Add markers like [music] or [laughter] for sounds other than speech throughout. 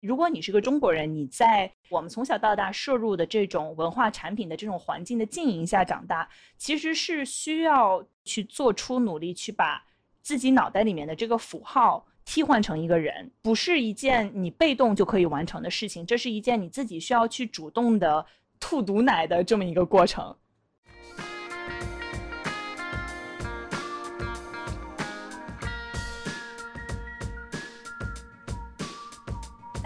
如果你是个中国人，你在我们从小到大摄入的这种文化产品的这种环境的浸淫下长大，其实是需要去做出努力，去把自己脑袋里面的这个符号替换成一个人，不是一件你被动就可以完成的事情，这是一件你自己需要去主动的吐毒奶的这么一个过程。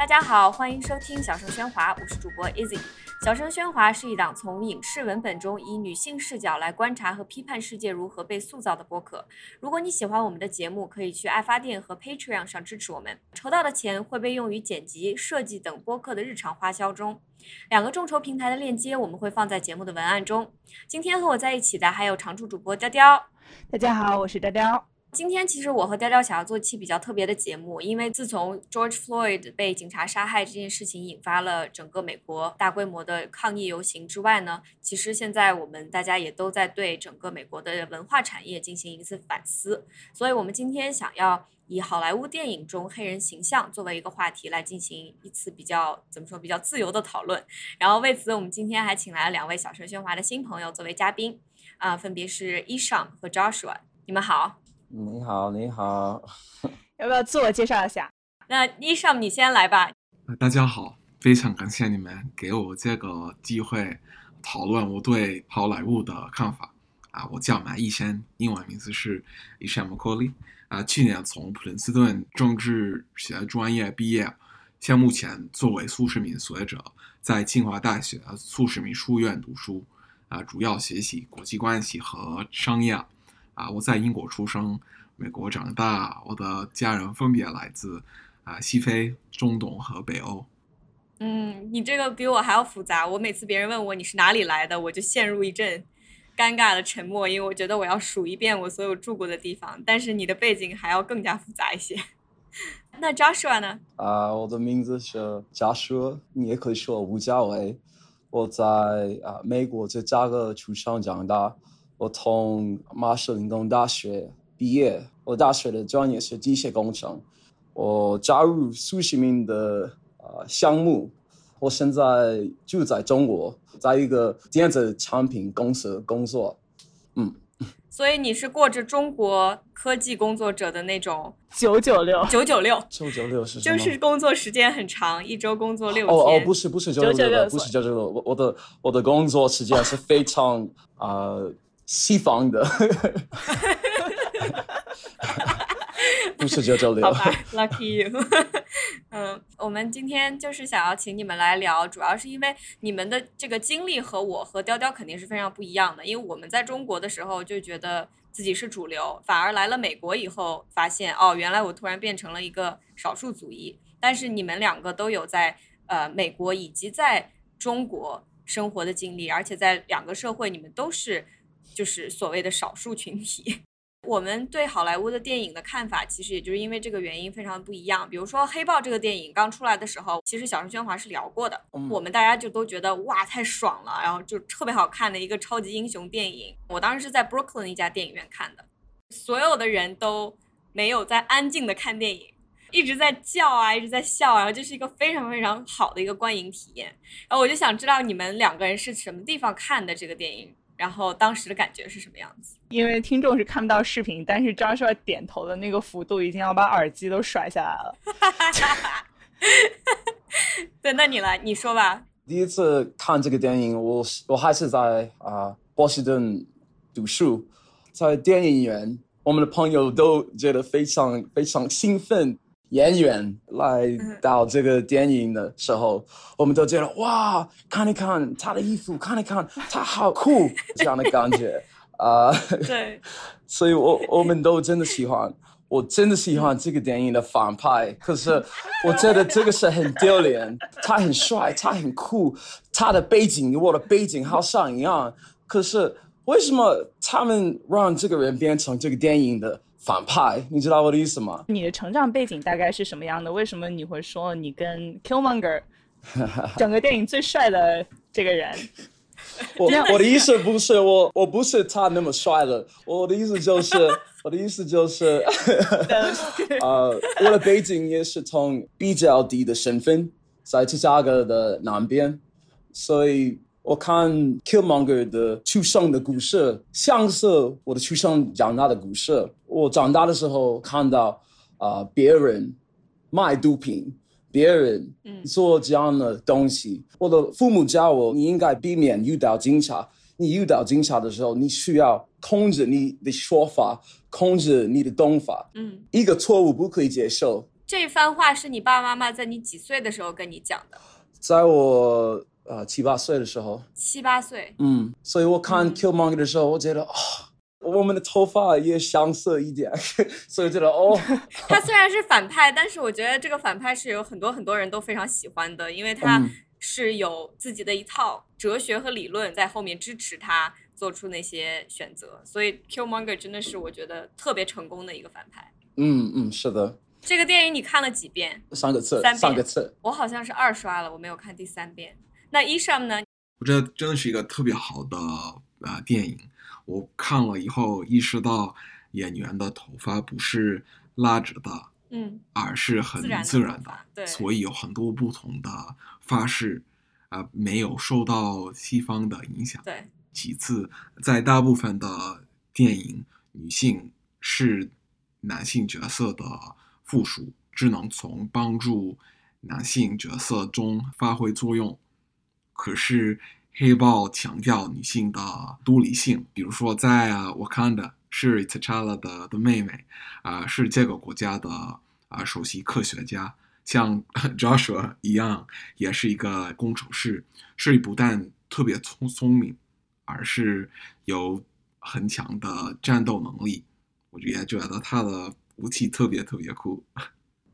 大家好，欢迎收听小声喧哗，我是主播 Easy。小声喧哗是一档从影视文本中以女性视角来观察和批判世界如何被塑造的播客。如果你喜欢我们的节目，可以去爱发电和 Patreon 上支持我们，筹到的钱会被用于剪辑、设计等播客的日常花销中。两个众筹平台的链接我们会放在节目的文案中。今天和我在一起的还有常驻主播雕雕。大家好，我是雕雕。今天其实我和雕雕想要做一期比较特别的节目，因为自从 George Floyd 被警察杀害这件事情引发了整个美国大规模的抗议游行之外呢，其实现在我们大家也都在对整个美国的文化产业进行一次反思，所以我们今天想要以好莱坞电影中黑人形象作为一个话题来进行一次比较怎么说比较自由的讨论。然后为此，我们今天还请来了两位小声喧哗的新朋友作为嘉宾，啊，分别是 Isham 和 Joshua，你们好。你好，你好，[laughs] 要不要自我介绍一下？那伊尚，你先来吧。大家好，非常感谢你们给我这个机会讨论我对好莱坞的看法。啊，我叫马医生，英文名字是 Isham McCauley。啊，去年从普林斯顿政治学专业毕业，现目前作为数十名学者在清华大学数十名书院读书。啊，主要学习国际关系和商业。啊，我在英国出生，美国长大。我的家人分别来自啊西非、中东和北欧。嗯，你这个比我还要复杂。我每次别人问我你是哪里来的，我就陷入一阵尴尬的沉默，因为我觉得我要数一遍我所有住过的地方。但是你的背景还要更加复杂一些。[laughs] 那 Joshua 呢？啊，我的名字是 Joshua，你也可以说吴佳伟。我在啊美国芝加哥出生长大。我从麻省理工大学毕业，我大学的专业是机械工程。我加入数十名的呃项目，我现在就在中国，在一个电子产品公司工作。嗯，所以你是过着中国科技工作者的那种九九六九九六九九六是就是工作时间很长，一周工作六天。哦哦，不是不是九九六，不是九九六，我我的我的工作时间是非常啊。西方的，不是九九六。好吧，Lucky you。[laughs] 嗯，我们今天就是想要请你们来聊，主要是因为你们的这个经历和我和雕雕肯定是非常不一样的。因为我们在中国的时候就觉得自己是主流，反而来了美国以后发现，哦，原来我突然变成了一个少数族裔。但是你们两个都有在呃美国以及在中国生活的经历，而且在两个社会，你们都是。就是所谓的少数群体，我们对好莱坞的电影的看法，其实也就是因为这个原因非常不一样。比如说《黑豹》这个电影刚出来的时候，其实小声喧哗是聊过的，我们大家就都觉得哇太爽了，然后就特别好看的一个超级英雄电影。我当时是在 Brooklyn 一家电影院看的，所有的人都没有在安静的看电影，一直在叫啊，一直在笑，然后就是一个非常非常好的一个观影体验。然后我就想知道你们两个人是什么地方看的这个电影。然后当时的感觉是什么样子？因为听众是看不到视频，但是张帅点头的那个幅度已经要把耳机都甩下来了。[laughs] 对，那你来，你说吧。第一次看这个电影，我我还是在啊波士顿读书，在电影院，我们的朋友都觉得非常非常兴奋。演员来到这个电影的时候，我们都觉得哇，看一看他的衣服，看一看他好酷，这样的感觉 [laughs] 啊。对，[laughs] 所以我我们都真的喜欢，我真的喜欢这个电影的反派。可是 [laughs] 我觉得这个是很丢脸，他很帅，他很酷，他的背景跟我的背景好像一样。可是为什么他们让这个人变成这个电影的？反派，你知道我的意思吗？你的成长背景大概是什么样的？为什么你会说你跟 Killmonger [laughs] 整个电影最帅的这个人？我我的意思不是我我不是他那么帅了，我的意思就是 [laughs] 我的意思就是，[laughs] 呃，我的背景也是从比较低的身份，在芝加哥的南边，所以我看 Killmonger 的出生的故事，像是我的出生长大的故事。我长大的时候看到啊、呃别人卖毒品，别人嗯做这样的东西。我的父母教我，你应该避免遇到警察。你遇到警察的时候，你需要控制你的说法，控制你的动法。嗯，一个错误不可以接受。这番话是你爸爸妈妈在你几岁的时候跟你讲的？在我呃七八岁的时候，七八岁。嗯，所以我看嗯 Killmonger 的时候，我觉得哦、我们的头发也相似一点，[laughs] 所以觉得哦，[laughs] 他虽然是反派，但是我觉得这个反派是有很多很多人都非常喜欢的，因为他嗯是有自己的一套哲学和理论在后面支持他做出那些选择，所以 Killmonger 真的是我觉得特别成功的一个反派。嗯嗯，是的，这个电影你看了几遍？三个字三，个字，我好像是二刷了，我没有看第三遍。那伊尚呢？我觉得真的是一个特别好的呃电影。我看了以后意识到，演员的头发不是拉直的，嗯，而是很自然的对所以有很多不同的发式，啊、没有受到西方的影响。对，其次，在大部分的电影，女性是男性角色的附属，只能从帮助男性角色中发挥作用。可是黑豹强调女性的独立性，比如说在啊我看的是 T'Challa 的的妹妹，啊、是这个国家的啊、首席科学家，像 [laughs] Joshua 一样，也是一个工程师，是不但特别聪聪明，而是有很强的战斗能力。我也觉得他的武器特别特别酷。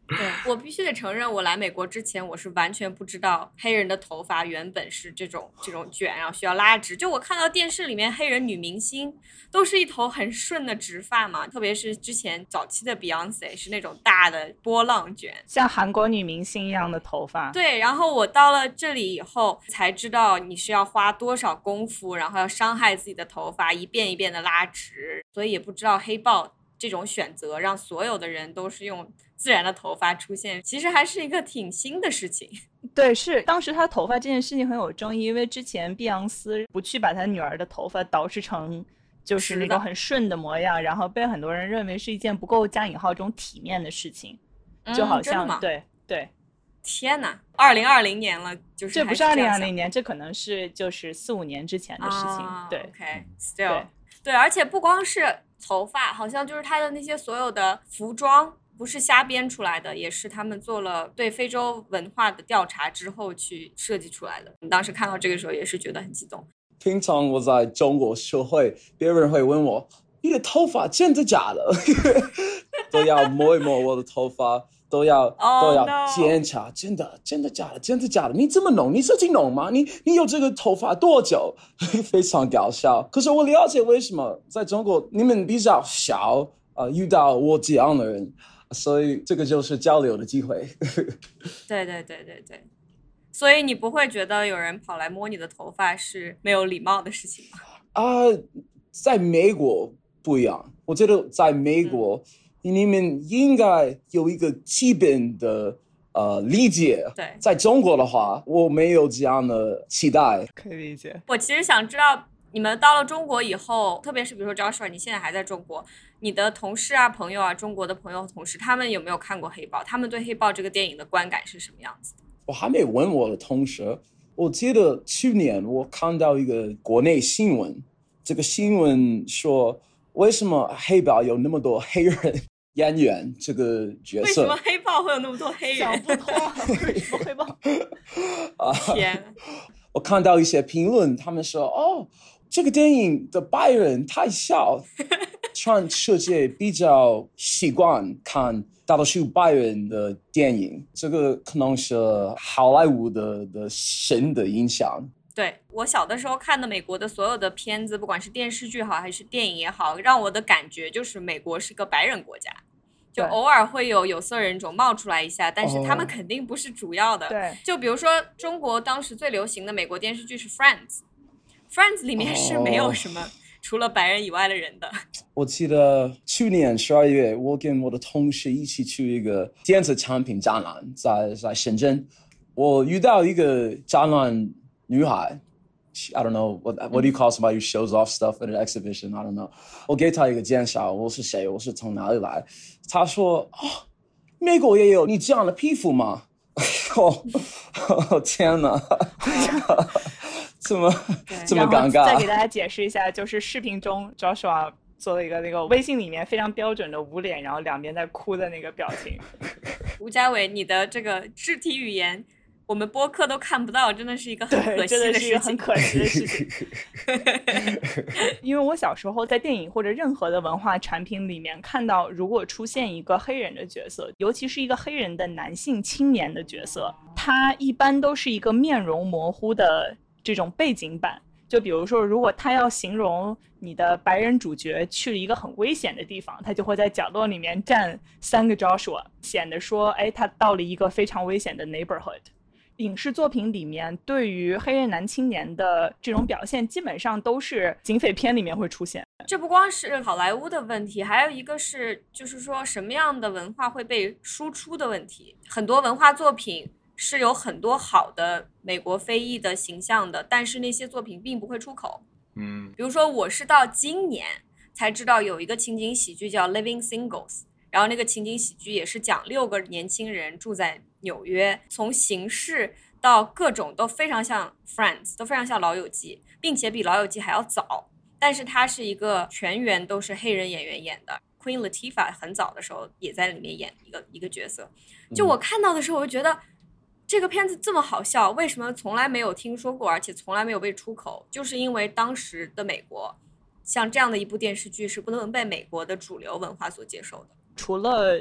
对我必须得承认，我来美国之前，我是完全不知道黑人的头发原本是这种这种卷，然后需要拉直。就我看到电视里面黑人女明星都是一头很顺的直发嘛，特别是之前早期的 Beyonce 是那种大的波浪卷。像韩国女明星一样的头发。对，然后我到了这里以后才知道你是要花多少功夫，然后要伤害自己的头发，一遍一遍的拉直，所以也不知道黑豹这种选择让所有的人都是用自然的头发出现，其实还是一个挺新的事情。[laughs] 对，是当时他头发这件事情很有争议，因为之前碧昂斯不去把他女儿的头发捯饬成就是那种很顺的模样，然后被很多人认为是一件不够加引号中体面的事情，就好像？对对，天哪，二零二零年了，就是还这不是二零二零年，这可能是就是四五年之前的事情，啊对。，OK，still，、对对，而且不光是头发，好像就是他的那些所有的服装，不是瞎编出来的，也是他们做了对非洲文化的调查之后去设计出来的。你当时看到这个时候也是觉得很激动。平常我在中国社会，别人会问我：“你的头发真的假的？” [laughs] 都要摸一摸我的头发，都要、[laughs] Oh, 都要.检查，真的真的假的？真的假的？你这么弄？你自己弄吗？你你有这个头发多久？[laughs] 非常搞笑。可是我了解为什么在中国你们比较少呃遇到我这样的人，所以这个就是交流的机会。[laughs] 对对对对对，所以你不会觉得有人跑来摸你的头发是没有礼貌的事情吗？啊、在美国不一样，我觉得在美国，你们应该有一个基本的呃理解。对在中国的话，我没有这样的期待。可以理解。我其实想知道，你们到了中国以后，特别是比如说 Joshua，你现在还在中国，你的同事啊、朋友啊，中国的朋友、同事，他们有没有看过《黑豹》？他们对《黑豹》这个电影的观感是什么样子的？我还没问我的同事，我记得去年我看到一个国内新闻，这个新闻说为什么黑豹有那么多黑人演员这个角色为什么黑豹会有那么多黑人？想不通啊，为什么黑豹？[laughs] 啊？天，我看到一些评论，他们说：“哦，这个电影的白人太小，全世界比较习惯看大多数白人的电影，这个可能是好莱坞的的神的影响。对我小的时候看的美国的所有的片子，不管是电视剧好还是电影也好，让我的感觉就是美国是个白人国家。就偶尔会有有色人种冒出来一下，但是他们哦肯定不是主要的。对，就比如说中国当时最流行的美国电视剧是《Friends》，Friends 里面是没有哦什么除了白人以外的人的。我记得去年十二月，我跟我的同事一起去一个电子产品展览，在在深圳。我遇到一个展览女孩，I don't know what what do you call somebody who shows off stuff at an exhibition? I don't know。我给她一个介绍，我是谁，我是从哪里来。她说：“哦，美国也有你这样的皮肤吗？” [laughs] 哦，[laughs] 天哪，[laughs] 这么 [laughs] 这么尴尬。再给大家解释一下，就是视频中 Joshua 做了一个那个微信里面非常标准的捂脸，然后两边在哭的那个表情。[laughs] 吴家伟，你的这个肢体语言，我们播客都看不到，真的是一个很可对，惜真的是一事情。个很可惜的事情。[laughs] 因为我小时候在电影或者任何的文化产品里面看到，如果出现一个黑人的角色，尤其是一个黑人的男性青年的角色，他一般都是一个面容模糊的这种背景板。就比如说，如果他要形容你的白人主角去了一个很危险的地方，他就会在角落里面站三个 Joshua，显得说，哎，他到了一个非常危险的 neighborhood。影视作品里面对于黑人男青年的这种表现，基本上都是警匪片里面会出现。这不光是好莱坞的问题，还有一个是，就是说什么样的文化会被输出的问题。很多文化作品是有很多好的美国非裔的形象的，但是那些作品并不会出口。嗯比如说，我是到今年才知道有一个情景喜剧叫《Living Singles》，然后那个情景喜剧也是讲六个年轻人住在纽约，从形式到各种都非常像《Friends》，都非常像《老友记》，并且比《老友记》还要早。但是它是一个全员都是黑人演员演的，Queen Latifah 很早的时候也在里面演一个一个角色。就我看到的时候，我就觉得。这个片子这么好笑，为什么从来没有听说过，而且从来没有被出口？就是因为当时的美国，像这样的一部电视剧是不能被美国的主流文化所接受的。除了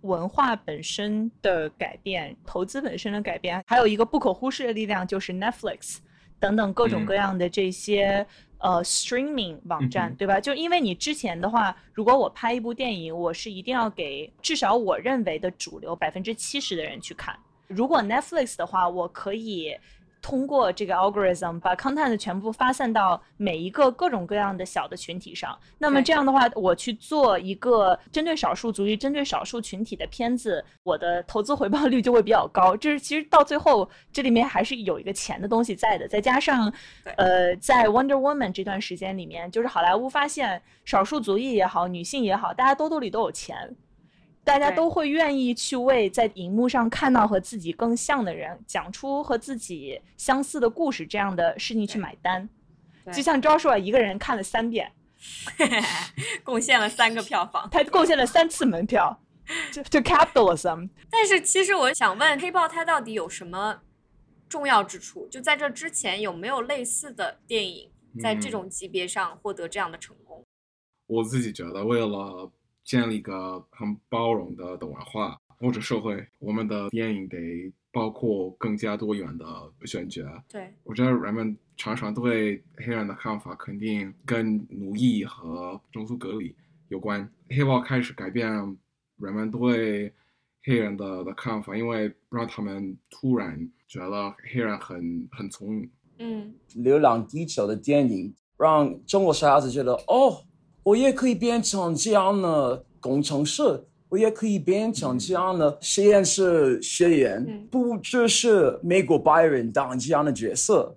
文化本身的改变、投资本身的改变，还有一个不可忽视的力量，就是 Netflix 等等各种各样的这些、呃 streaming 网站，嗯对吧？就因为你之前的话，如果我拍一部电影，我是一定要给至少我认为的主流百分之七十的人去看。如果 Netflix 的话，我可以通过这个 algorithm 把 content 全部发散到每一个各种各样的小的群体上。那么这样的话，我去做一个针对少数族裔、针对少数群体的片子，我的投资回报率就会比较高。这是其实到最后这里面还是有一个钱的东西在的，再加上呃，在 Wonder Woman 这段时间里面，就是好莱坞发现少数族裔也好，女性也好，大家兜兜里都有钱。大家都会愿意去为在荧幕上看到和自己更像的人讲出和自己相似的故事这样的事情去买单。就像 Joshua 一个人看了三遍，[laughs] 贡献了三个票房。他贡献了三次门票，就就 capitalism。但是其实我想问，黑豹它到底有什么重要之处？就在这之前有没有类似的电影在这嗯种级别上获得这样的成功？我自己觉得，为了建立一个很包容的的文化或者社会，我们的电影得包括更加多元的选角。对，我觉得人们常常对黑人的看法肯定跟奴役和种族隔离有关。黑豹开始改变人们对黑人的的看法，因为让他们突然觉得黑人很很聪明。嗯，《流浪地球》的电影，让中国小孩子觉得，哦，我也可以变成这样的工程师，我也可以变成这样的实验室学员，嗯不只是美国白人当这样的角色。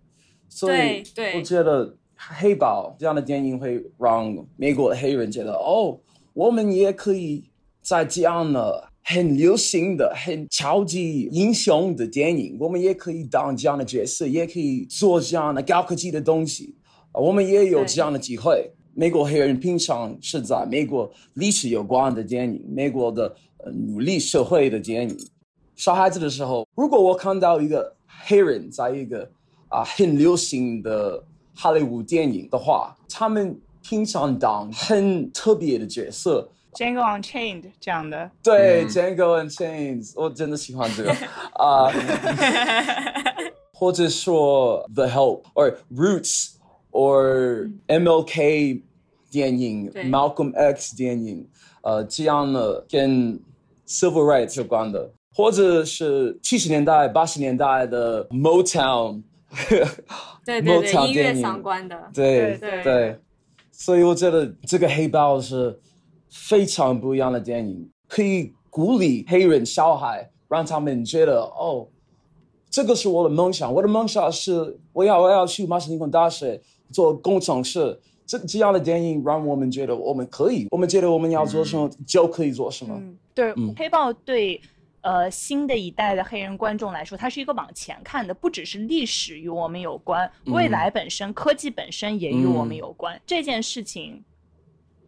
所以我觉得黑豹这样的电影会让美国的黑人觉得，哦，我们也可以在这样的很流行的、很超级英雄的电影，我们也可以当这样的角色，也可以做这样的高科技的东西，呃我们也有这样的机会。美国黑人平常是在美国历史有关的电影，美国的呃奴隶社会的电影。小孩子的时候，如果我看到一个黑人在一个啊很流行的好莱坞电影的话，他们平常当很特别的角色，Django Unchained 这样的，对、嗯 Django Unchained，我真的喜欢这个 [laughs] 啊。或者说 The Help or Roots or MLK 电影，Malcolm X 电影，呃，这样的跟 Civil Rights 有关的，或者是七十年代、八十年代的 Motown 对对某对，音乐相关的，对对。对，所以我觉得这个黑豹是非常不一样的电影，可以鼓励黑人小孩，让他们觉得哦，这个是我的梦想，我的梦想是我要我要去麻省理工大学做工程师。这这样的电影让我们觉得我们可以，我们觉得我们要做什么、就可以做什么。嗯，对，嗯黑豹对呃新的一代的黑人观众来说，它是一个往前看的，不只是历史与我们有关，未嗯来本身、科技本身也与我们嗯有关。这件事情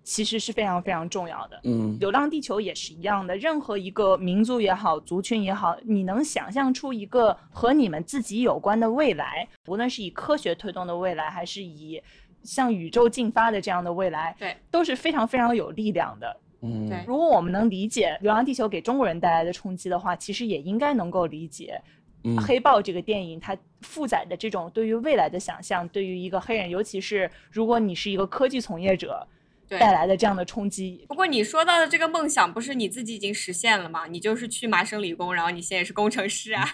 其实是非常非常重要的。嗯流浪地球也是一样的，任何一个民族也好，族群也好，你能想象出一个和你们自己有关的未来，无论是以科学推动的未来，还是以向宇宙进发的这样的未来，对，都是非常非常有力量的。嗯对如果我们能理解《流浪地球》给中国人带来的冲击的话，其实也应该能够理解嗯《黑豹》这个电影它负载的这种对于未来的想象，对于一个黑人，尤其是如果你是一个科技从业者带来的这样的冲击。不过你说到的这个梦想，不是你自己已经实现了吗？你就是去麻省理工，然后你现在也是工程师啊。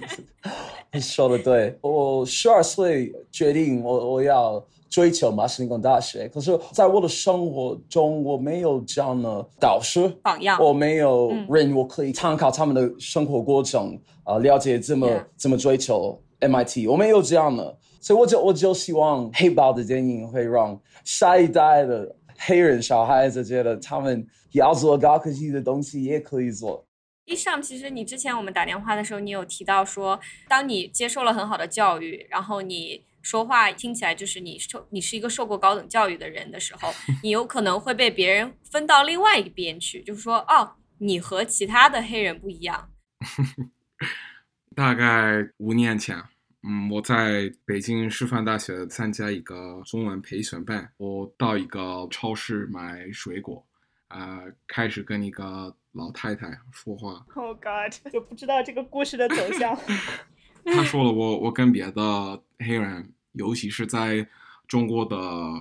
[laughs] 你说的对，我十二岁决定我我要追求麻省理工大学，可是在我的生活中我没有这样的导师，榜样我没有嗯人我可以参考他们的生活过程，啊、了解怎么.怎么追求 MIT，我没有这样的，所以我就我就希望黑豹的电影会让下一代的黑人小孩子觉得他们要做高科技的东西也可以做。一上，其实你之前我们打电话的时候，你有提到说，当你接受了很好的教育，然后你说话听起来就是你受你是一个受过高等教育的人的时候，你有可能会被别人分到另外一边去，就是说，哦，你和其他的黑人不一样。[laughs] 大概五年前，嗯，我在北京师范大学参加一个中文培训班，我到一个超市买水果，啊、开始跟一个老太太说话，Oh God，就不知道这个故事的走向。[laughs] 他说了我我跟别的黑人，尤其是在中国的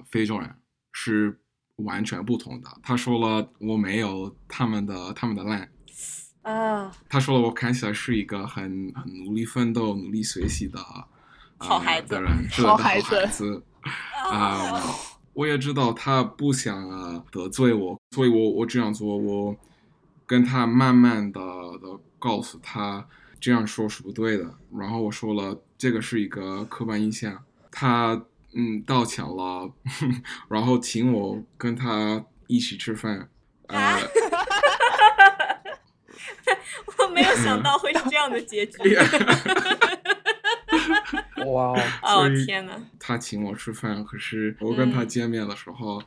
非洲人是完全不同的。他说了我没有他们的他们的烂。啊，他说了我看起来是一个很很努力奋斗、努力学习的、呃 [laughs] 好孩子的人，是的好好孩子孩子啊、[laughs] 我也知道他不想、啊、得罪我，所以我我这样做，我跟他慢慢的的告诉他这样说是不对的。然后我说了，这个是一个刻板印象。他嗯道歉了，[laughs] 然后请我跟他一起吃饭。呃，啊我没有想到会是这样的结局。[laughs] 哇，哦天呐，他请我吃饭，可是我跟他嗯见面的时候，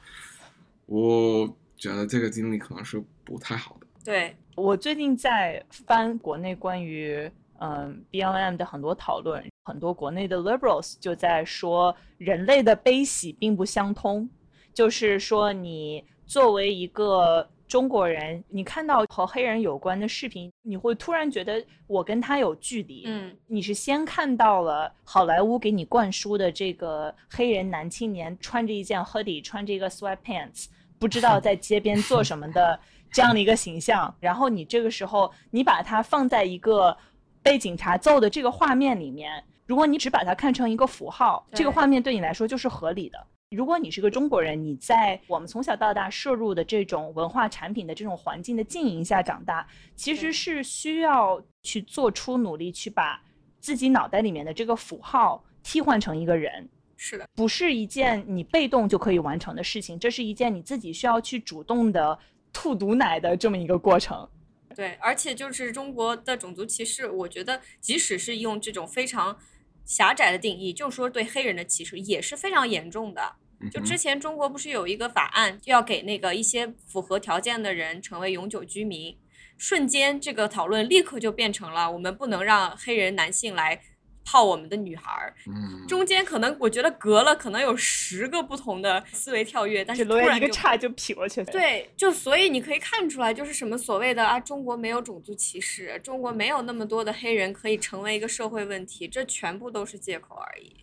我觉得这个经历可能是不太好的。对，我最近在翻国内关于嗯 BLM 的很多讨论，很多国内的 liberals 就在说人类的悲喜并不相通，就是说你作为一个中国人，你看到和黑人有关的视频，你会突然觉得我跟他有距离。嗯，你是先看到了好莱坞给你灌输的这个黑人男青年穿着一件 hoodie，穿着一个 sweatpants，不知道在街边做什么的这样的一个形象，然后你这个时候你把它放在一个被警察揍的这个画面里面，如果你只把它看成一个符号，这个画面对你来说就是合理的。如果你是个中国人，你在我们从小到大摄入的这种文化产品的这种环境的浸淫下长大，其实是需要去做出努力，去把自己脑袋里面的这个符号替换成一个人，是的，不是一件你被动就可以完成的事情，这是一件你自己需要去主动的吐毒奶的这么一个过程。对，而且就是中国的种族歧视，我觉得即使是用这种非常狭窄的定义，就说对黑人的歧视也是非常严重的。就之前中国不是有一个法案，就要给那个一些符合条件的人成为永久居民，瞬间这个讨论立刻就变成了我们不能让黑人男性来泡我们的女孩儿。嗯，中间可能我觉得隔了可能有十个不同的思维跳跃，但是突然一个岔就劈过去了。，对，就所以你可以看出来，就是什么所谓的啊，中国没有种族歧视，中国没有那么多的黑人可以成为一个社会问题，这全部都是借口而已。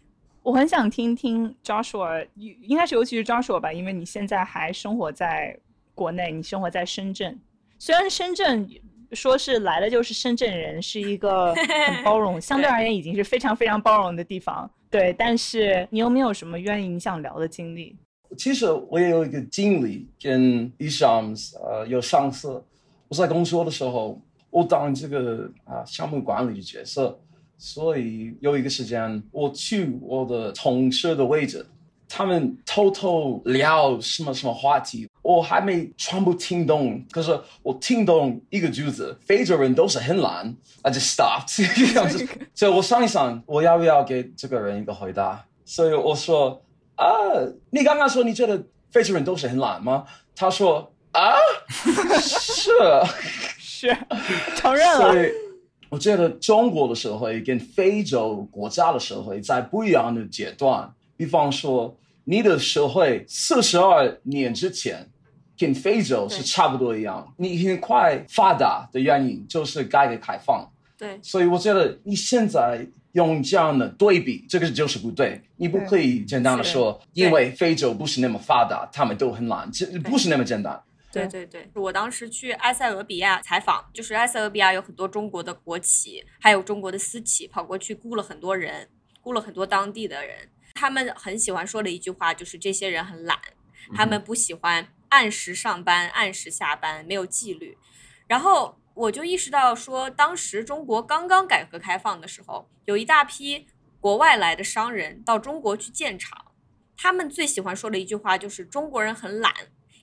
我很想听听 Joshua，应该是尤其是 Joshua 吧，因为你现在还生活在国内，你生活在深圳。虽然深圳说是来了就是深圳人，是一个很包容，[laughs] 相对而言已经是非常非常包容的地方。对，但是你有没有什么愿意你想聊的经历？其实我也有一个经历跟 Ishams 呃有上次。我在工作的时候，我当这个啊项目管理的角色，所以有一个时间我去我的同事的位置，他们偷偷聊什么什么话题，我还没全部听懂，可是我听懂一个句子，非洲人都是很懒，I just stopped [laughs] 这样子，所以我想一想，我要不要给这个人一个回答？所以我说。啊，你刚刚说你觉得非洲人都是很懒吗？他说啊，[laughs] 是是，承认了。所以我觉得中国的社会跟非洲国家的社会在不一样的阶段。比方说，你的社会四十二年之前跟非洲是差不多一样，你很快发达的原因就是改革开放。对，所以我觉得你现在。用这样的对比，这个就是不对。你不可以简单的说，因为非洲不是那么发达，他们都很懒，这不是那么简单。对对对，我当时去埃塞俄比亚采访，就是埃塞俄比亚有很多中国的国企，还有中国的私企，跑过去雇了很多人，雇了很多当地的人。他们很喜欢说的一句话就是这些人很懒，他们不喜欢按时上班、按时下班，没有纪律。然后。我就意识到，说当时中国刚刚改革开放的时候，有一大批国外来的商人到中国去建厂，他们最喜欢说的一句话就是中国人很懒，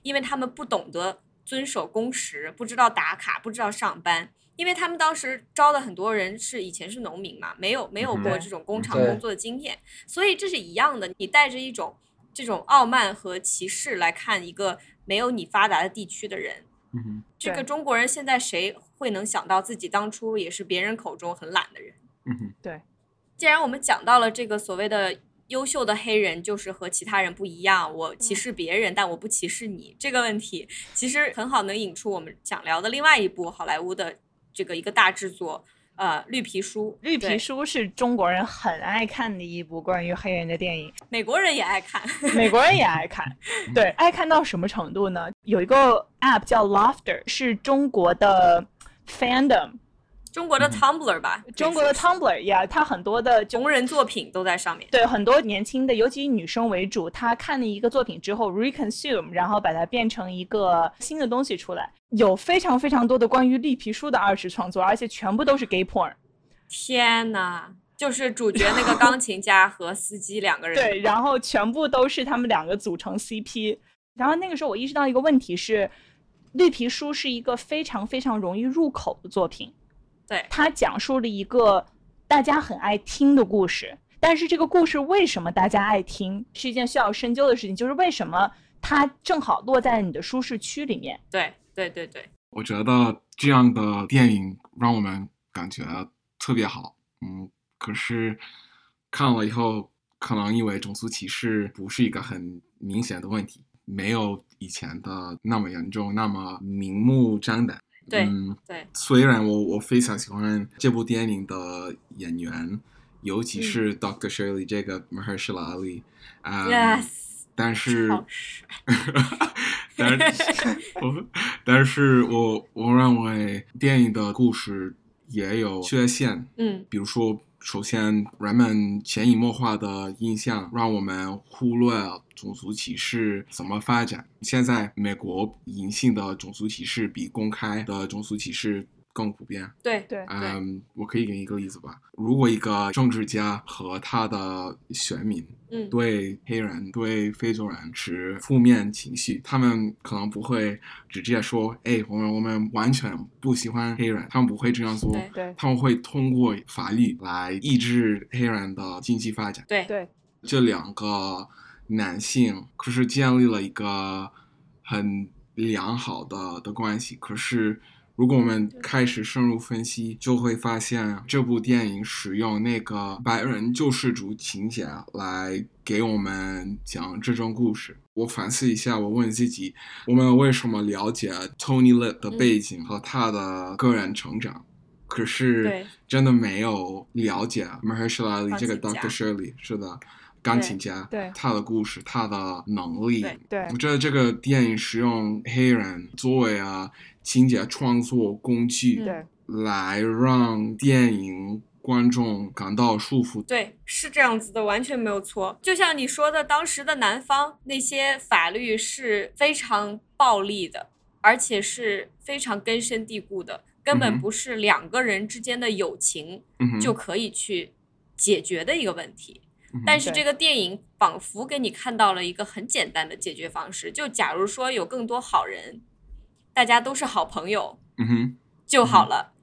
因为他们不懂得遵守工时，不知道打卡，不知道上班。因为他们当时招的很多人是以前是农民嘛，没有没有过这种工厂工作的经验，所以这是一样的。你带着一种这种傲慢和歧视来看一个没有你发达的地区的人。嗯这个中国人现在谁会能想到自己当初也是别人口中很懒的人？嗯哼，对。既然我们讲到了这个所谓的优秀的黑人就是和其他人不一样，我歧视别人，但我不歧视你这个问题，其实很好能引出我们想聊的另外一部好莱坞的这个一个大制作。呃，绿皮书，绿皮书是中国人很爱看的一部关于黑人的电影，美国人也爱看，[laughs] 美国人也爱看，对，爱看到什么程度呢？有一个 app 叫 Laughter，是中国的 fandom。中国的 Tumblr 吧，中国的 Tumblr 呀，它很多的同人作品都在上面。对，很多年轻的，尤其以女生为主，她看了一个作品之后，reconsume，然后把它变成一个新的东西出来。有非常非常多的关于绿皮书的二次创作，而且全部都是 gay porn。天呐，就是主角那个钢琴家和司机两个人。对，然后全部都是他们两个组成 CP。然后那个时候我意识到一个问题是，绿皮书是一个非常非常容易入口的作品。对他讲述了一个大家很爱听的故事，但是这个故事为什么大家爱听，是一件需要深究的事情。就是为什么它正好落在你的舒适区里面？对对对对，我觉得这样的电影让我们感觉特别好。嗯，可是看了以后，可能因为种族歧视不是一个很明显的问题，没有以前的那么严重，那么明目张胆。对对，虽然我我非常喜欢这部电影的演员，尤其是 Doctor Shirley 这个 Mahershala Ali，啊，[laughs] 但是，但是，我但是我我认为电影的故事也有缺陷，嗯，比如说。首先，人们潜移默化的印象让我们忽略种族歧视怎么发展。现在，美国隐性的种族歧视比公开的种族歧视。更普遍，对对，嗯，我可以给你一个例子吧。如果一个政治家和他的选民，嗯，对黑人、对非洲人持负面情绪，他们可能不会直接说，哎，我们我们完全不喜欢黑人，他们不会这样做，对，他们会通过法律来抑制黑人的经济发展，对对。这两个男性可是建立了一个很良好的的关系，可是。如果我们开始深入分析，就会发现这部电影使用那个白人救世主情节来给我们讲这种故事。我反思一下，我问自己：我们为什么了解 Tony Lip 的背景和他的个人成长，可是真的没有了解 Mahershala Ali 这个 Doctor Shirley 是的。钢琴家，对。他的故事，他的能力，对，我觉得这个电影使用黑人作为啊情节创作工具，对，来让电影观众感到舒服。对，是这样子的，完全没有错。就像你说的，当时的南方那些法律是非常暴力的，而且是非常根深蒂固的，根本不是两个人之间的友情就可以去解决的一个问题。嗯但是这个电影仿佛给你看到了一个很简单的解决方式，就假如说有更多好人，大家都是好朋友嗯哼，就好了。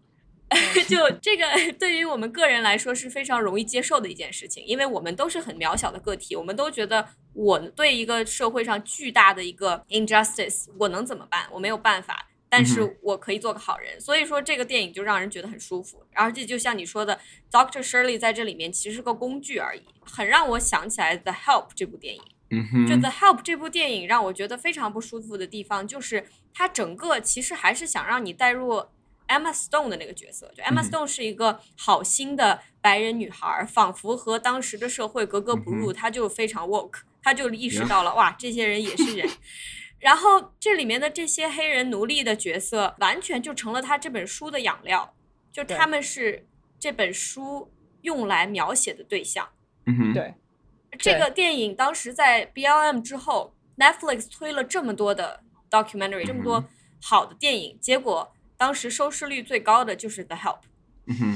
[laughs] 就这个对于我们个人来说是非常容易接受的一件事情，因为我们都是很渺小的个体，我们都觉得我对一个社会上巨大的一个 injustice，我能怎么办？我没有办法，但嗯是我可以做个好人。所以说这个电影就让人觉得很舒服，而且就像你说的，Doctor Shirley 在这里面其实是个工具而已，很让我想起来《The Help》这部电影。嗯哼，就《The Help》这部电影让我觉得非常不舒服的地方，就是它整个其实还是想让你带入 Emma Stone 的那个角色。就 Emma 嗯 Stone 是一个好心的白人女孩，仿佛和当时的社会格格不入，嗯她就非常 woke，她就意识到了哇，这些人也是人。然后这里面的这些黑人奴隶的角色，完全就成了他这本书的养料，就他们是这本书用来描写的对象。嗯哼，对，这个电影当时在 BLM 之后，Netflix 推了这么多的 documentary，这么多嗯好的电影，结果当时收视率最高的就是《The Help》，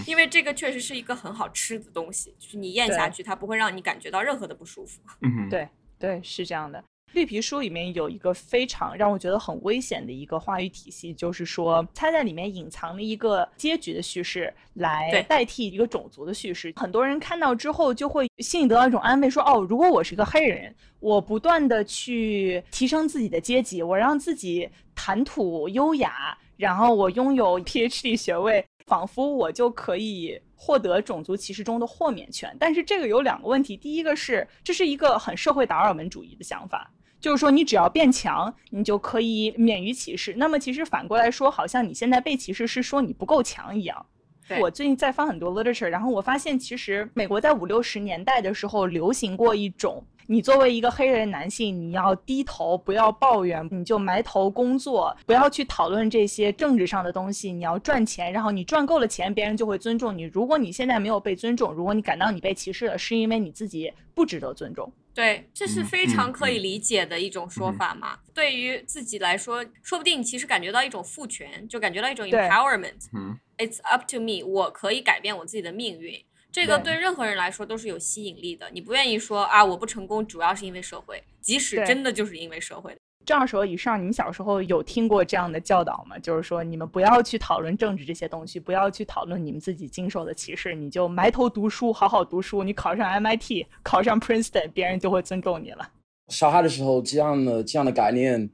因为这个确实是一个很好吃的东西，就是你咽下去，它不会让你感觉到任何的不舒服。嗯，对对，是这样的。绿皮书里面有一个非常让我觉得很危险的一个话语体系，就是说它在里面隐藏了一个阶级的叙事来代替一个种族的叙事。很多人看到之后就会心里得到一种安慰，说哦，如果我是一个黑人，我不断的去提升自己的阶级，我让自己谈吐优雅，然后我拥有 PhD 学位，仿佛我就可以获得种族歧视中的豁免权。但是这个有两个问题，第一个是这是一个很社会达尔文主义的想法。就是说，你只要变强，你就可以免于歧视。那么，其实反过来说，好像你现在被歧视是说你不够强一样。我最近在翻很多 literature，然后我发现，其实美国在五六十年代的时候流行过一种，你作为一个黑人男性，你要低头，不要抱怨，你就埋头工作，不要去讨论这些政治上的东西，你要赚钱，然后你赚够了钱，别人就会尊重你。如果你现在没有被尊重，如果你感到你被歧视了，是因为你自己不值得尊重。对，这是嗯非常可以理解的一种说嗯法嘛。对于自己来说，说不定其实感觉到一种赋权，就感觉到一种 empowerment。嗯 It's up to me，我可以改变我自己的命运。这个对对任何人来说都是有吸引力的。你不愿意说啊，我不成功主要是因为社会，即使真的就是因为社会。这二十以上，你们小时候有听过这样的教导吗？就是说，你们不要去讨论政治这些东西，不要去讨论你们自己经受的歧视，你就埋头读书，好好读书。你考上 MIT，考上 Princeton，别人就会尊重你了。小孩的时候，这样的这样的概念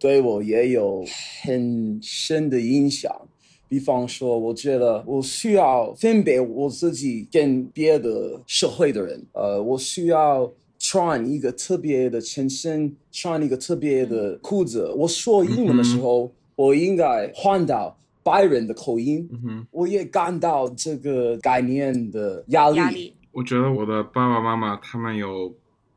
对我也有很深的影响。比方说，我觉得我需要分别我自己跟别的社会的人，呃，我需要穿一个特别的衬衫，穿一个特别的裤子。我说英文的时候，我应该换到白人的口音。嗯哼，我也感到这个概念的压力。压力，我觉得我的爸爸妈妈他们有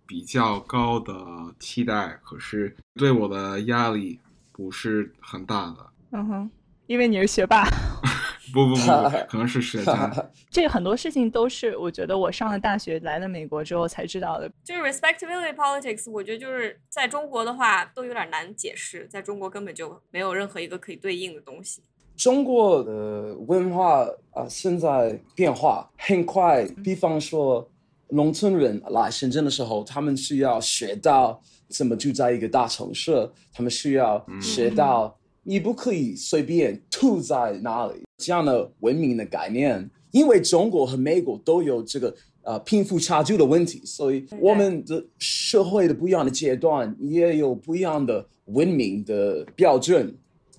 比较高的期待，可是对我的压力不是很大的。嗯哼，因为你是学霸，[laughs] 不不不不，可能是时间。[laughs] 这很多事情都是我觉得我上了大学来了美国之后才知道的。就是 respectability politics，我觉得就是在中国的话都有点难解释，在中国根本就没有任何一个可以对应的东西。中国的文化啊、现在变化很快。比方说，农村人来深圳的时候，他们需要学到怎么住在一个大城市，他们需要学到你不可以随便吐在哪里这样的文明的概念。因为中国和美国都有这个呃贫富差距的问题，所以我们的社会的不一样的阶段也有不一样的文明的标准。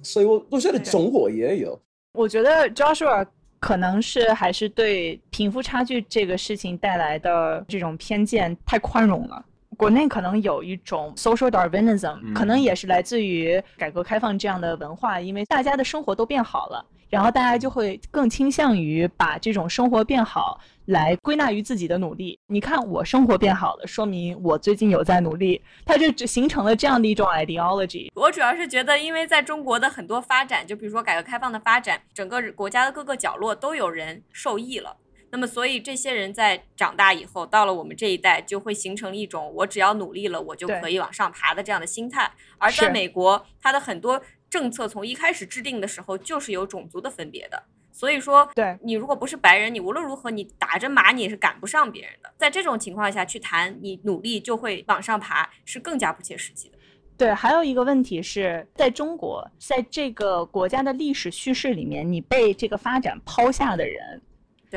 所以我我觉得中国也有。我觉得 Joshua 可能是还是对贫富差距这个事情带来的这种偏见太宽容了。国内可能有一种 social Darwinism，、嗯可能也是来自于改革开放这样的文化，因为大家的生活都变好了，然后大家就会更倾向于把这种生活变好来归纳于自己的努力。你看我生活变好了，说明我最近有在努力，它就形成了这样的一种 ideology。我主要是觉得，因为在中国的很多发展，就比如说改革开放的发展，整个国家的各个角落都有人受益了。那么，所以这些人在长大以后，到了我们这一代，就会形成一种我只要努力了，我就可以往上爬的这样的心态。而在美国，它的很多政策从一开始制定的时候就是有种族的分别的。所以说，对你如果不是白人，你无论如何你打着马你也是赶不上别人的。在这种情况下去谈你努力就会往上爬，是更加不切实际的。对，还有一个问题是在中国，在这个国家的历史叙事里面，你被这个发展抛下的人。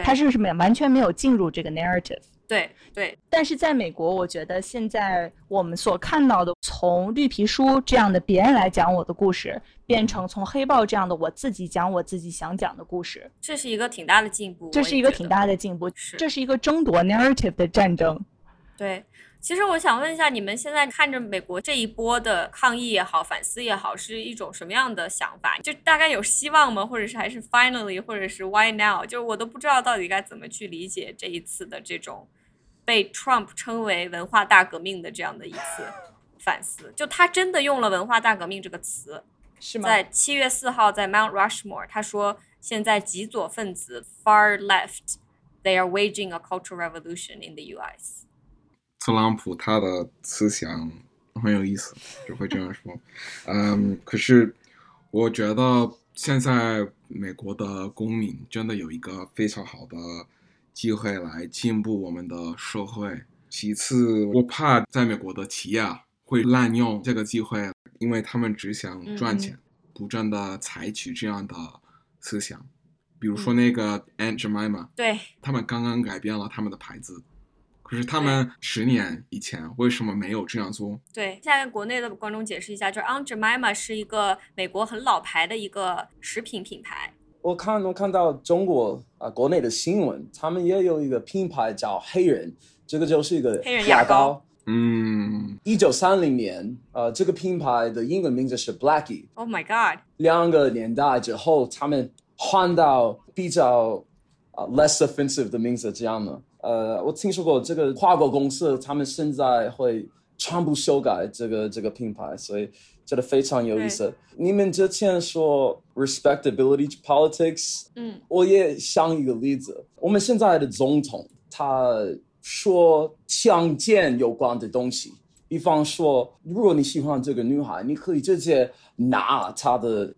他是什么呀？完全没有进入这个 narrative。对对。但是在美国，我觉得现在我们所看到的，从绿皮书这样的别人来讲我的故事，变成从黑豹这样的我自己讲我自己想讲的故事，这是一个挺大的进步。这是一个挺大的进步。这是一个争夺 narrative 的战争。对。其实我想问一下，你们现在看着美国这一波的抗议也好、反思也好，是一种什么样的想法？就大概有希望吗？或者是还是 finally，或者是 why now？就是我都不知道到底该怎么去理解这一次的这种被 Trump 称为文化大革命的这样的一次反思。就他真的用了“文化大革命”这个词，是吗？在七月四号在 Mount Rushmore，他说现在极左分子 far left，they are waging a cultural revolution in the U.S. 特朗普他的思想很有意思，就会这样说。嗯，可是我觉得现在美国的公民真的有一个非常好的机会来进步我们的社会。其次，我怕在美国的企业会滥用这个机会，因为他们只想赚钱，不断的采取这样的思想。比如说那个 Aunt Jemima，对他们刚刚改变了他们的牌子。可是他们十年以前为什么没有这样做？对，现在国内的观众解释一下，就是 Aunt Jemima 是一个美国很老牌的一个食品品牌。我看我看到中国啊，国内的新闻，他们也有一个品牌叫黑人，这个就是一个黑人牙膏。嗯，一九三零年，呃，这个品牌的英文名字是 Blackie。Oh my god！两个年代之后，他们换到比较啊 less offensive 的名字，这样的。呃，我听说过这个跨国公司，他们现在会全部修改这个这个品牌，所以真的非常有意思。你们之前说 respectability politics，嗯，我也想一个例子。我们现在的总统他说强奸有关的东西，比方说，如果你喜欢这个女孩，你可以直接拿她的。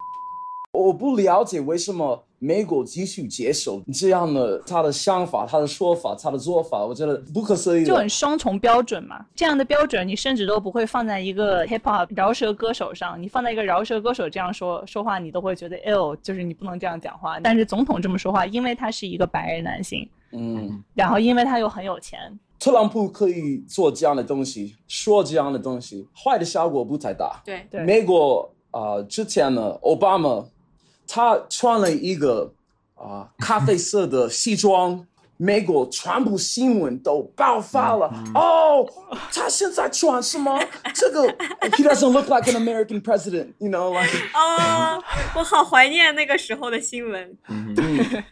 我不了解为什么。美国继续接受这样的他的想法、他的说法、他的做法，我觉得不可思议。就很双重标准嘛，这样的标准你甚至都不会放在一个 hip hop 饶舌歌手上，你放在一个饶舌歌手这样说说话，你都会觉得 ill，就是你不能这样讲话。但是总统这么说话，因为他是一个白人男性，嗯，然后因为他又很有钱，特朗普可以做这样的东西，说这样的东西，坏的效果不太大。对对，美国啊，之前呢，奥巴马。他穿了一个啊咖啡色的西装，[laughs] 美国全部新闻都爆发了。哦，他现在穿什么？[laughs] 这个 He doesn't look like an American president, you know? Like 啊，[laughs] 我好怀念那个时候的新闻。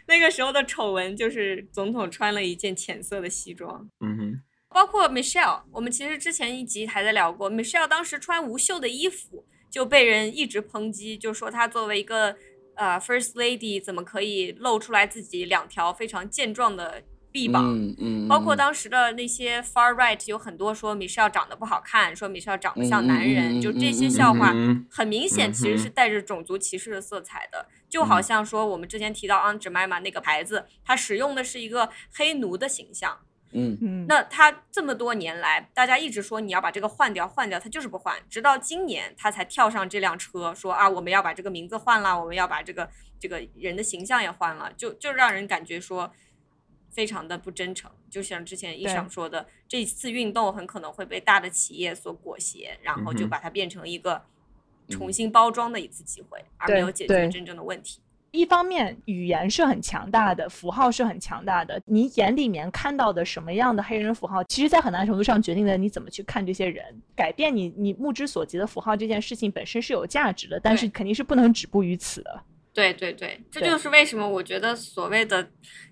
那个时候的丑闻就是总统穿了一件浅色的西装。嗯哼，包括 Michelle，我们其实之前一集还在聊过，Michelle 当时穿无袖的衣服就被人一直抨击，就说她作为一个。呃，First Lady 怎么可以露出来自己两条非常健壮的臂膀？嗯嗯。包括当时的那些 Far Right 有很多说 Michelle 长得不好看，说 Michelle 长得像男人，就这些笑话，很明显其实是带着种族歧视的色彩的。就好像说我们之前提到 Aunt Jemima 那个牌子，它使用的是一个黑奴的形象。嗯。嗯，那他这么多年来，大家一直说你要把这个换掉，换掉，他就是不换，直到今年他才跳上这辆车，说啊，我们要把这个名字换了，我们要把这个这个人的形象也换了，就就让人感觉说非常的不真诚。就像之前一想说的，这次运动很可能会被大的企业所裹挟，然后就把它变成一个重新包装的一次机会，而没有解决真正的问题。一方面，语言是很强大的，符号是很强大的。你眼里面看到的什么样的黑人符号，其实在很大程度上决定了你怎么去看这些人。改变你你目之所及的符号这件事情本身是有价值的，但是肯定是不能止步于此的。对对对，这就是为什么我觉得所谓的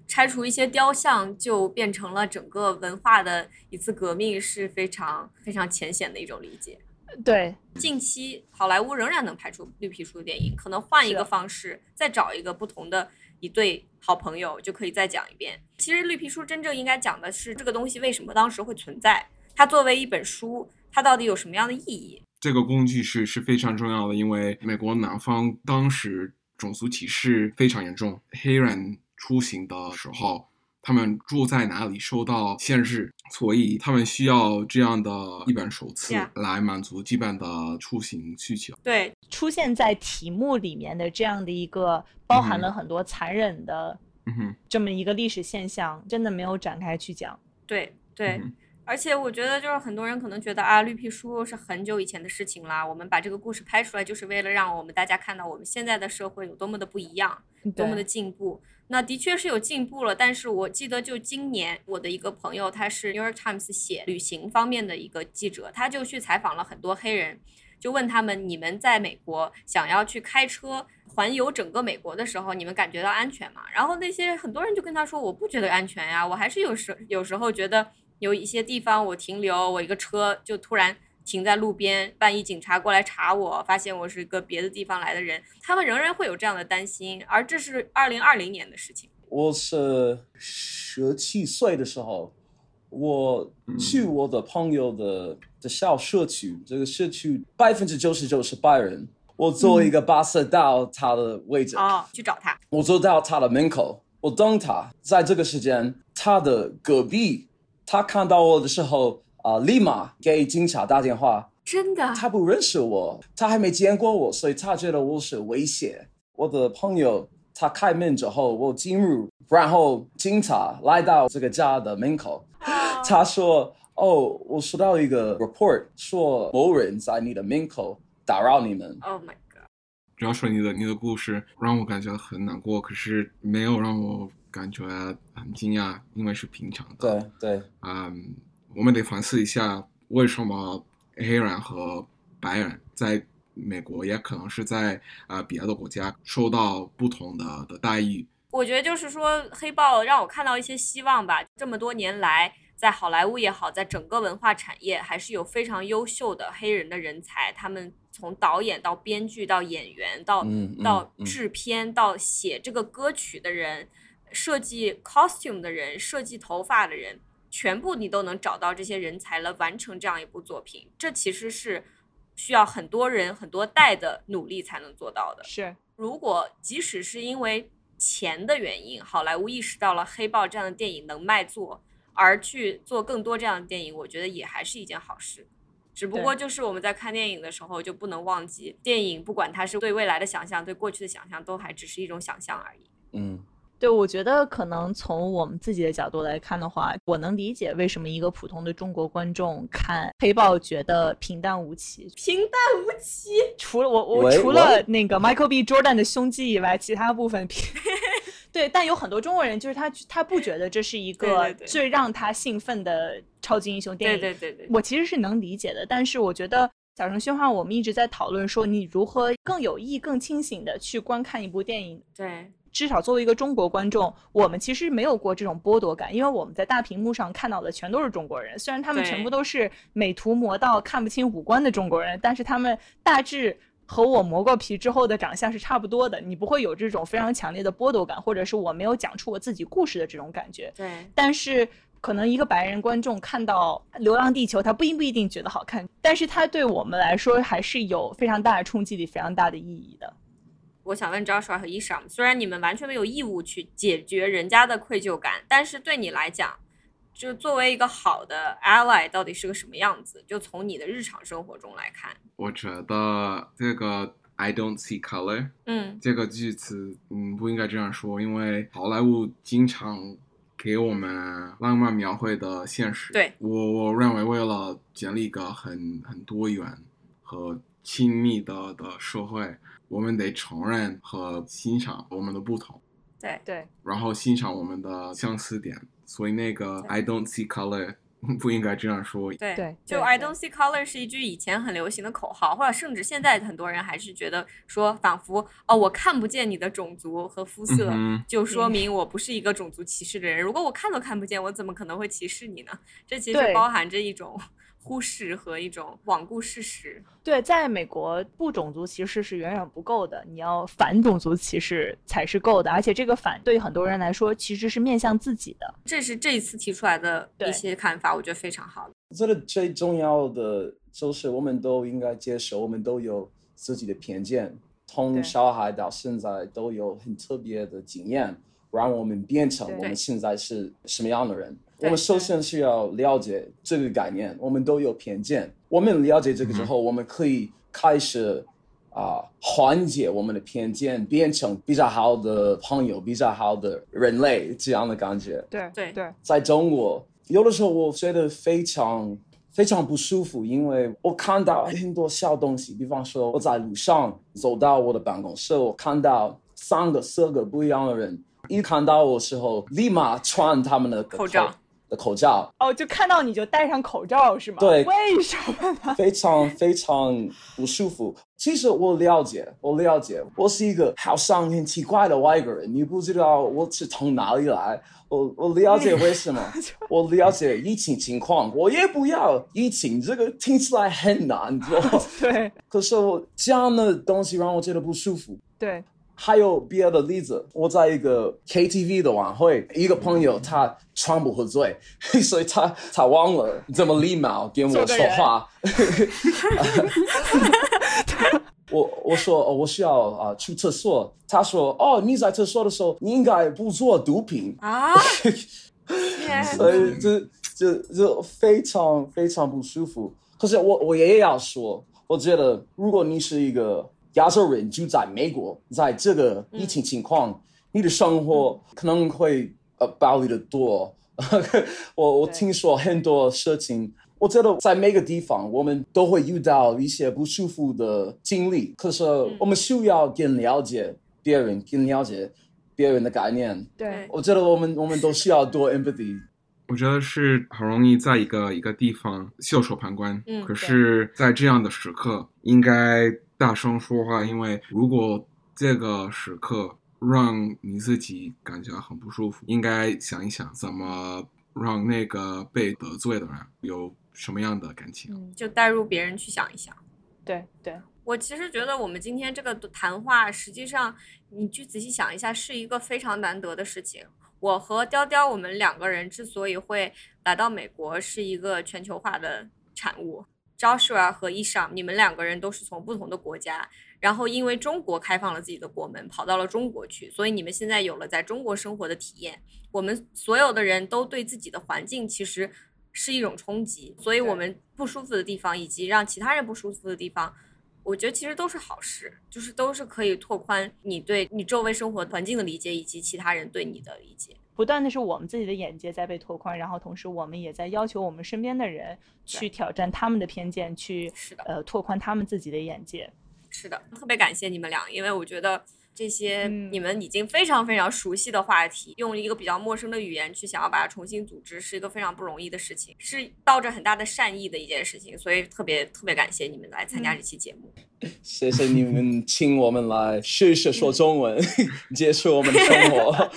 拆除一些雕像，就变成了整个文化的一次革命，是非常非常浅显的一种理解。[laughs] 对，近期好莱坞仍然能拍出绿皮书的电影，可能换一个方式，再找一个不同的一对好朋友，就可以再讲一遍。其实绿皮书真正应该讲的是这个东西为什么当时会存在，它作为一本书，它到底有什么样的意义？这个工具是是非常重要的，因为美国南方当时种族歧视非常严重，黑人出行的时候，他们住在哪里受到限制，所以他们需要这样的一本手册来满足基本的出行需求。对，出现在题目里面的这样的一个包含嗯了很多残忍的嗯哼，这么一个历史现象，真的没有展开去讲。对，对。而且我觉得，就是很多人可能觉得啊，绿皮书是很久以前的事情啦。我们把这个故事拍出来，就是为了让我们大家看到我们现在的社会有多么的不一样。多么的进步。那的确是有进步了，但是我记得就今年，我的一个朋友，他是 New York Times 写旅行方面的一个记者，他就去采访了很多黑人，就问他们：你们在美国想要去开车环游整个美国的时候，你们感觉到安全吗？然后那些很多人就跟他说：我不觉得安全呀，我还是有时有时候觉得有一些地方我停留，我一个车就突然。停在路边，万一警察过来查我，发现我是一个别的地方来的人，他们仍然会有这样的担心。而这是二零二零年的事情。我是十七岁的时候，我去我的朋友的的小社区，这个社区百分之九十九是白人。我坐一个巴士到他的位置，哦，去找他。我坐到他的门口，我等他。在这个时间，他的隔壁，他看到我的时候，啊、立马给警察打电话。真的，他不认识我，他还没见过我，所以他觉得我是威胁。我的朋友他开门之后，我进入，然后警察来到这个家的门口，[laughs] 他说：“哦，我收到一个 report，说某人在你的门口打扰你们。，Oh my god，主要说你的你的故事让我感觉很难过，可是没有让我感觉很惊讶，因为是平常”的。对对，嗯，我们得反思一下，为什么黑人和白人在美国，也可能是在啊、呃别的国家受到不同的的待遇。我觉得就是说，黑豹让我看到一些希望吧。这么多年来，在好莱坞也好，在整个文化产业，还是有非常优秀的黑人的人才。他们从导演到编剧到演员到、嗯嗯嗯到制片到写这个歌曲的人，设计 costume 的人，设计头发的人，全部你都能找到这些人才来，完成这样一部作品。这其实是需要很多人很多代的努力才能做到的。是如果即使是因为钱的原因，好莱坞意识到了黑豹这样的电影能卖座，而去做更多这样的电影，我觉得也还是一件好事。只不过就是我们在看电影的时候，就不能忘记，电影不管它是对未来的想象，对过去的想象，都还只是一种想象而已。嗯对，我觉得可能从我们自己的角度来看的话，我能理解为什么一个普通的中国观众看黑豹觉得平淡无奇。平淡无奇，[laughs] 除了我，我除了那个 Michael B. Jordan 的胸肌以外，其他部分平。[laughs] 对，但有很多中国人就是他，他不觉得这是一个对对最让他兴奋的超级英雄电影。对对对，我其实是能理解的，但是我觉得小程序化，我们一直在讨论说，你如何更有意、更清醒的去观看一部电影。对至少作为一个中国观众，我们其实没有过这种剥夺感，因为我们在大屏幕上看到的全都是中国人，虽然他们全部都是美图磨到看不清五官的中国人，但是他们大致和我磨过皮之后的长相是差不多的，你不会有这种非常强烈的剥夺感，或者是我没有讲出我自己故事的这种感觉。对但是可能一个白人观众看到《流浪地球》，他并不一定觉得好看，但是他对我们来说还是有非常大的冲击力、非常大的意义的。我想问 Joshua 和伊莎，虽然你们完全没有义务去解决人家的愧疚感，但是对你来讲，就作为一个好的 ally，到底是个什么样子？就从你的日常生活中来看，我觉得这个 I don't see color 嗯这个句子，嗯，不应该这样说，因为好莱坞经常给我们浪漫描绘的现实。对我我认为为了建立一个很很多元和亲密的的社会，我们得承认和欣赏我们的不同，对对，然后欣赏我们的相似点。所以那个 I don't see color 不应该这样说。对对就 I don't see color 是一句以前很流行的口号，或者甚至现在很多人还是觉得说，仿佛哦，我看不见你的种族和肤色，嗯就说嗯明我不是一个种族歧视的人。如果我看都看不见，我怎么可能会歧视你呢？这其实包含着一种忽视和一种罔顾事实。对，在美国不种族歧视是远远不够的，你要反种族歧视才是够的。而且这个反对于很多人来说其实是面向自己的。这是这一次提出来的一些看法，我觉得非常好。这个最重要的就是我们都应该接受，我们都有自己的偏见，从小孩到现在都有很特别的经验，让我们变成我们现在是什么样的人。对我们首先是要了解这个概念，我们都有偏见。我们了解这个之后，我们可以开始啊、缓解我们的偏见，变成比较好的朋友，比较好的人类这样的感觉。对对。对。在中国，有的时候我觉得非常非常不舒服，因为我看到很多小东西，比方说我在路上走到我的办公室，我看到三个、四个不一样的人，一看到我的时候，立马穿他们的口罩的口罩，哦，就看到你就戴上口罩是吗？对为什么呢？非常非常不舒服。其实我了解，我了解，我是一个好像很奇怪的外国人，你不知道我是从哪里来。我我了解为什么，[laughs] 我了解疫情情况，我也不要疫情，这个听起来很难做。[laughs] 对可是我这样的东西让我觉得不舒服。对还有别的例子，我在一个 KTV 的晚会，一个朋友他全部喝醉，[laughs] 所以他他忘了怎么礼貌跟我说话。[laughs] 我我说哦，我需要啊、去厕所。他说哦，你在厕所的时候，你应该不做毒品。啊，[laughs] 所以这这这非常非常不舒服。可是我我也要说，我觉得如果你是一个亚洲人住在美国，在这个疫情情况，你的生活可能会呃暴力的多。[laughs] 我我听说很多事情，我觉得在每个地方我们都会遇到一些不舒服的经历，可是我们需要更了解别人，更了解别人的概念。对我觉得我们我们都需要多 empathy。我觉得是很容易在一个一个地方袖手旁观，嗯可是，在这样的时刻，应该大声说话，因为如果这个时刻让你自己感觉很不舒服，应该想一想怎么让那个被得罪的人有什么样的感情。嗯就带入别人去想一想。对对我其实觉得我们今天这个谈话，实际上你去仔细想一下，是一个非常难得的事情。我和雕雕，我们两个人之所以会来到美国，是一个全球化的产物。Joshua 和伊尚，你们两个人都是从不同的国家，然后因为中国开放了自己的国门，跑到了中国去，所以你们现在有了在中国生活的体验。我们所有的人都对自己的环境其实是一种冲击，所以我们不舒服的地方，以及让其他人不舒服的地方，我觉得其实都是好事，就是都是可以拓宽你对你周围生活环境的理解，以及其他人对你的理解。不断的是我们自己的眼界在被拓宽，然后同时我们也在要求我们身边的人去挑战他们的偏见，去，呃拓宽他们自己的眼界。是的，特别感谢你们俩，因为我觉得这些嗯你们已经非常非常熟悉的话题，用一个比较陌生的语言去想要把它重新组织，是一个非常不容易的事情，是抱着很大的善意的一件事情，所以特别特别感谢你们来参加嗯这期节目。[laughs] 谢谢你们请我们来试试说中文，[laughs] 接触我们的生活。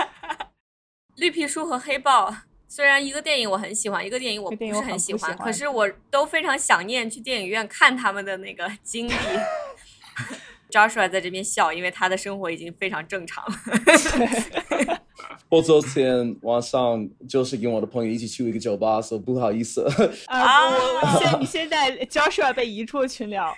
[laughs] 绿皮书和黑豹，虽然一个电影我很喜欢，一个电影我不是很很喜欢，喜欢可是我都非常想念去电影院看他们的那个经历。Joshua 在这边笑，因为他的生活已经非常正常了。[laughs] 我昨天晚上就是跟我的朋友一起去一个酒吧，所以不好意思。啊，我我现你现在 Joshua 被移出群聊，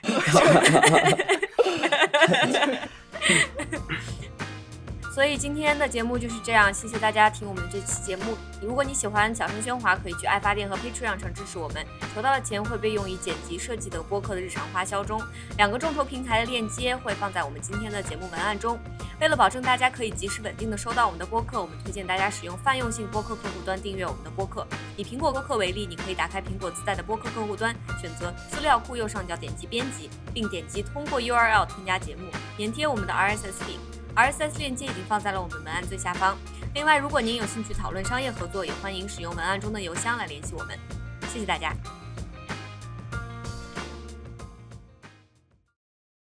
所以今天的节目就是这样，谢谢大家听我们这期节目。如果你喜欢小声喧哗，可以去爱发电和 Patreon 上支持我们，筹到的钱会被用于剪辑设计等播客的日常花销中。两个众筹平台的链接会放在我们今天的节目文案中。为了保证大家可以及时稳定的收到我们的播客，我们推荐大家使用泛用性播客客户端订阅我们的播客。以苹果播客为例，你可以打开苹果自带的播客客户端，选择资料库右上角点击编辑，并点击通过 URL 添加节目，粘贴我们的 rssd。而 ss 链接已经放在了我们文案最下方。另外，如果您有兴趣讨论商业合作，也欢迎使用文案中的邮箱来联系我们。谢谢大家。